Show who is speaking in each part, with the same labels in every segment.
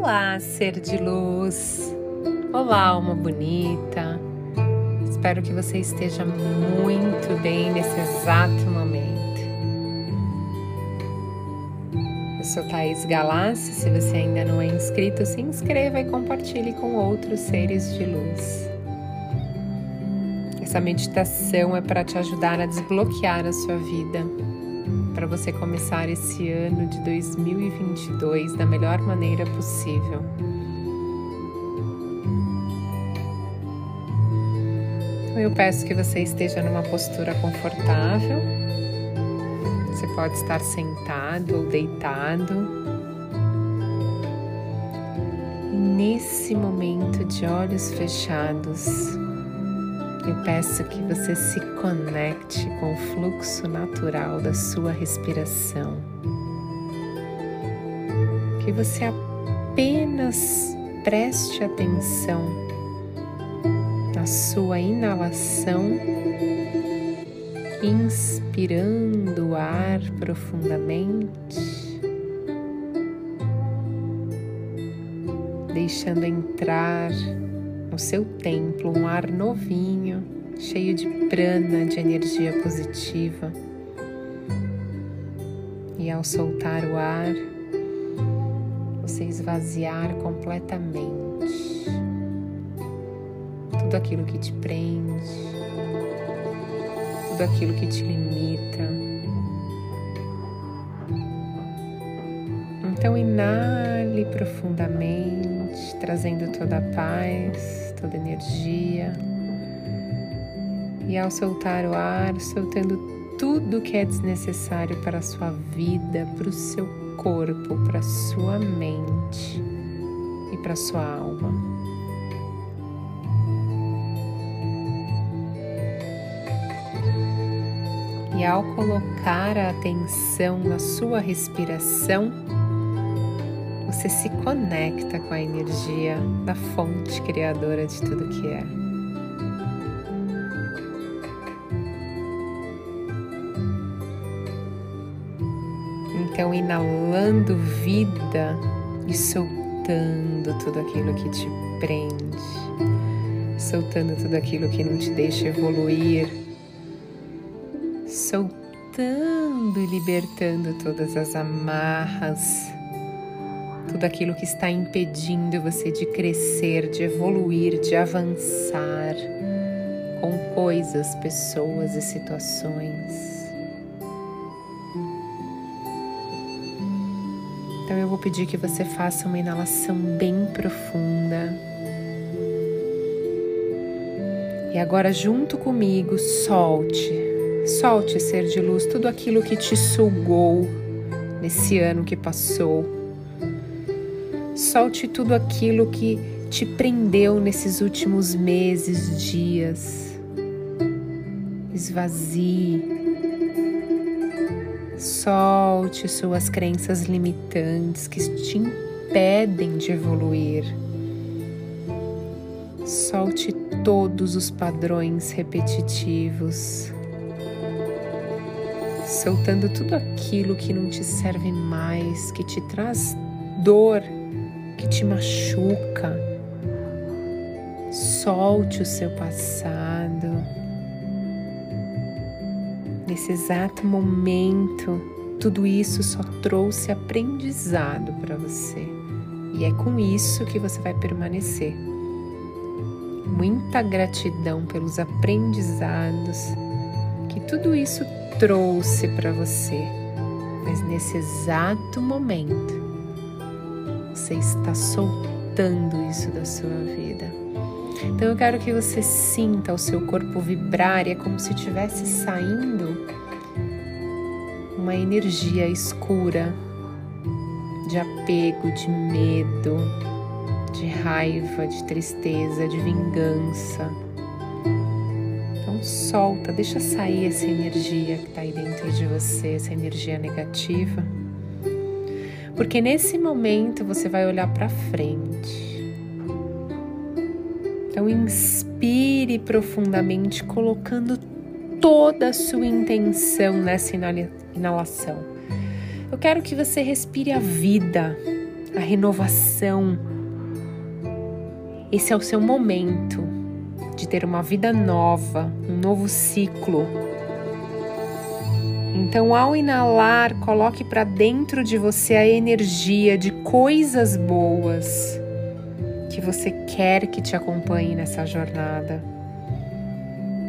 Speaker 1: Olá, ser de luz. Olá, alma bonita. Espero que você esteja muito bem nesse exato momento. Eu sou Thaís Galassi. Se você ainda não é inscrito, se inscreva e compartilhe com outros seres de luz. Essa meditação é para te ajudar a desbloquear a sua vida para você começar esse ano de 2022 da melhor maneira possível. Eu peço que você esteja numa postura confortável. Você pode estar sentado ou deitado. E nesse momento de olhos fechados, eu peço que você se conecte com o fluxo natural da sua respiração. Que você apenas preste atenção na sua inalação, inspirando o ar profundamente, deixando entrar no seu templo um ar novinho, cheio de prana, de energia positiva. E ao soltar o ar, você esvaziar completamente tudo aquilo que te prende, tudo aquilo que te limita. Então inale profundamente, trazendo toda a paz toda energia. E ao soltar o ar, soltando tudo que é desnecessário para a sua vida, para o seu corpo, para a sua mente e para a sua alma. E ao colocar a atenção na sua respiração, você se conecta com a energia da fonte criadora de tudo que é. Então, inalando vida e soltando tudo aquilo que te prende, soltando tudo aquilo que não te deixa evoluir, soltando e libertando todas as amarras tudo aquilo que está impedindo você de crescer, de evoluir, de avançar com coisas, pessoas e situações. Então eu vou pedir que você faça uma inalação bem profunda. E agora, junto comigo, solte, solte, ser de luz, tudo aquilo que te sugou nesse ano que passou Solte tudo aquilo que te prendeu nesses últimos meses, dias. Esvazie. Solte suas crenças limitantes que te impedem de evoluir. Solte todos os padrões repetitivos, soltando tudo aquilo que não te serve mais, que te traz dor que te machuca. Solte o seu passado. Nesse exato momento, tudo isso só trouxe aprendizado para você. E é com isso que você vai permanecer. Muita gratidão pelos aprendizados que tudo isso trouxe para você. Mas nesse exato momento, você está soltando isso da sua vida. Então eu quero que você sinta o seu corpo vibrar e é como se estivesse saindo uma energia escura de apego, de medo, de raiva, de tristeza, de vingança. Então solta, deixa sair essa energia que está aí dentro de você, essa energia negativa. Porque nesse momento você vai olhar para frente. Então inspire profundamente, colocando toda a sua intenção nessa inalação. Eu quero que você respire a vida, a renovação. Esse é o seu momento de ter uma vida nova, um novo ciclo. Então, ao inalar, coloque para dentro de você a energia de coisas boas que você quer que te acompanhe nessa jornada.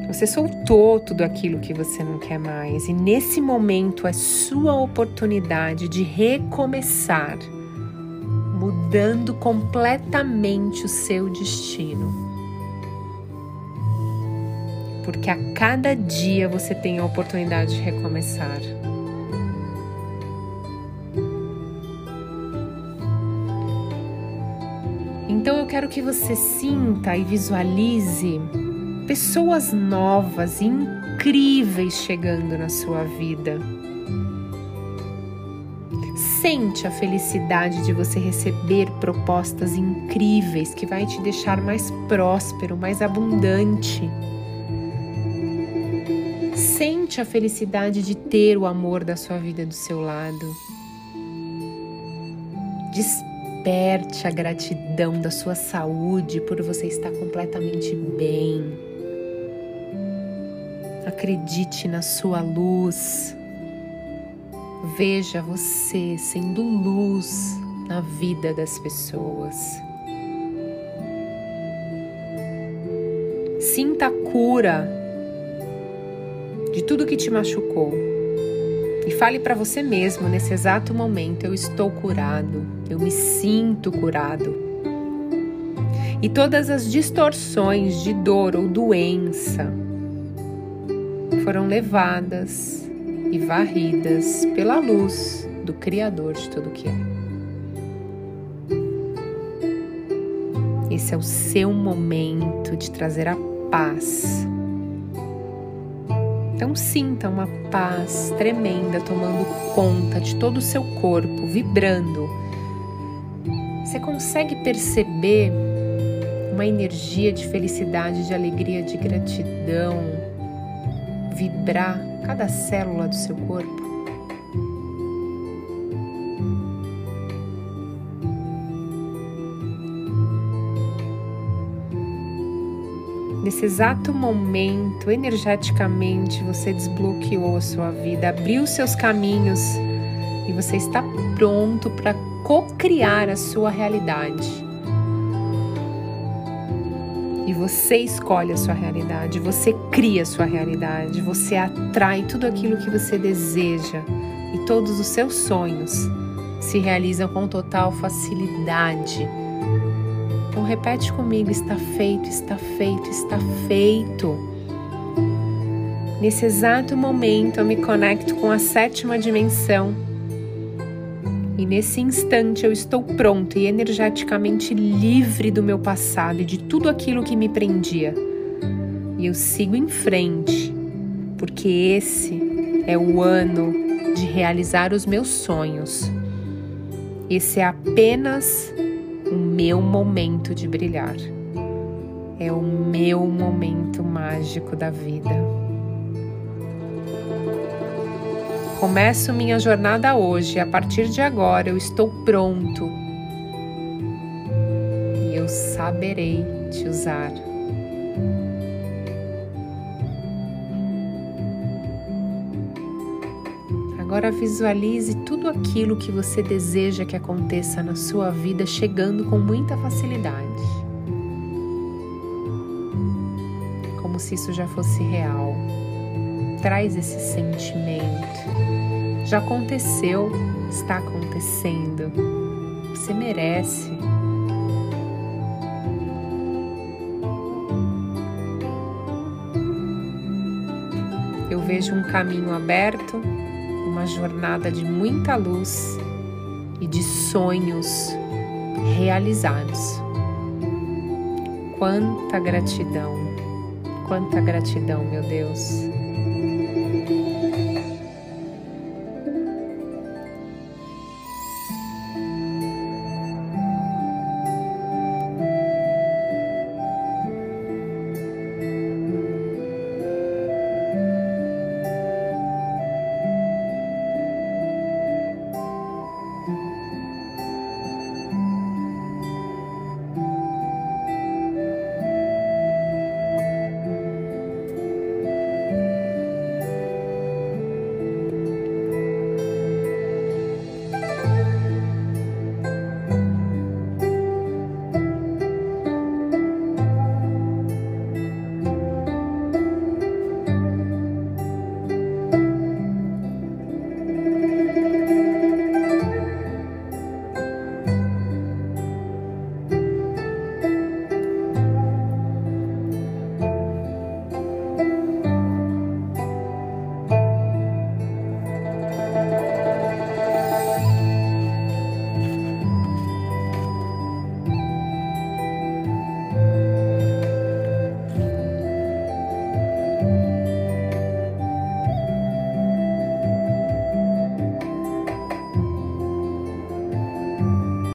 Speaker 1: Você soltou tudo aquilo que você não quer mais, e nesse momento é sua oportunidade de recomeçar, mudando completamente o seu destino. Porque a cada dia você tem a oportunidade de recomeçar. Então eu quero que você sinta e visualize pessoas novas e incríveis chegando na sua vida. Sente a felicidade de você receber propostas incríveis que vai te deixar mais próspero, mais abundante. Sente a felicidade de ter o amor da sua vida do seu lado. Desperte a gratidão da sua saúde por você estar completamente bem Acredite na sua luz. Veja você sendo luz na vida das pessoas. Sinta a cura de tudo que te machucou. E fale para você mesmo nesse exato momento: eu estou curado, eu me sinto curado. E todas as distorções de dor ou doença foram levadas e varridas pela luz do Criador de tudo que é. Esse é o seu momento de trazer a paz. Então sinta uma paz tremenda tomando conta de todo o seu corpo, vibrando. Você consegue perceber uma energia de felicidade, de alegria, de gratidão, vibrar cada célula do seu corpo. Nesse exato momento, energeticamente, você desbloqueou a sua vida, abriu seus caminhos e você está pronto para co-criar a sua realidade. E você escolhe a sua realidade, você cria a sua realidade, você atrai tudo aquilo que você deseja e todos os seus sonhos se realizam com total facilidade. Então repete comigo: está feito, está feito, está feito. Nesse exato momento eu me conecto com a sétima dimensão e nesse instante eu estou pronto e energeticamente livre do meu passado e de tudo aquilo que me prendia. E eu sigo em frente, porque esse é o ano de realizar os meus sonhos. Esse é apenas o meu momento de brilhar. É o meu momento mágico da vida. Começo minha jornada hoje, a partir de agora eu estou pronto e eu saberei te usar. Agora visualize tudo aquilo que você deseja que aconteça na sua vida chegando com muita facilidade. Como se isso já fosse real traz esse sentimento. Já aconteceu, está acontecendo. Você merece. Eu vejo um caminho aberto, uma jornada de muita luz e de sonhos realizados. Quanta gratidão, quanta gratidão, meu Deus.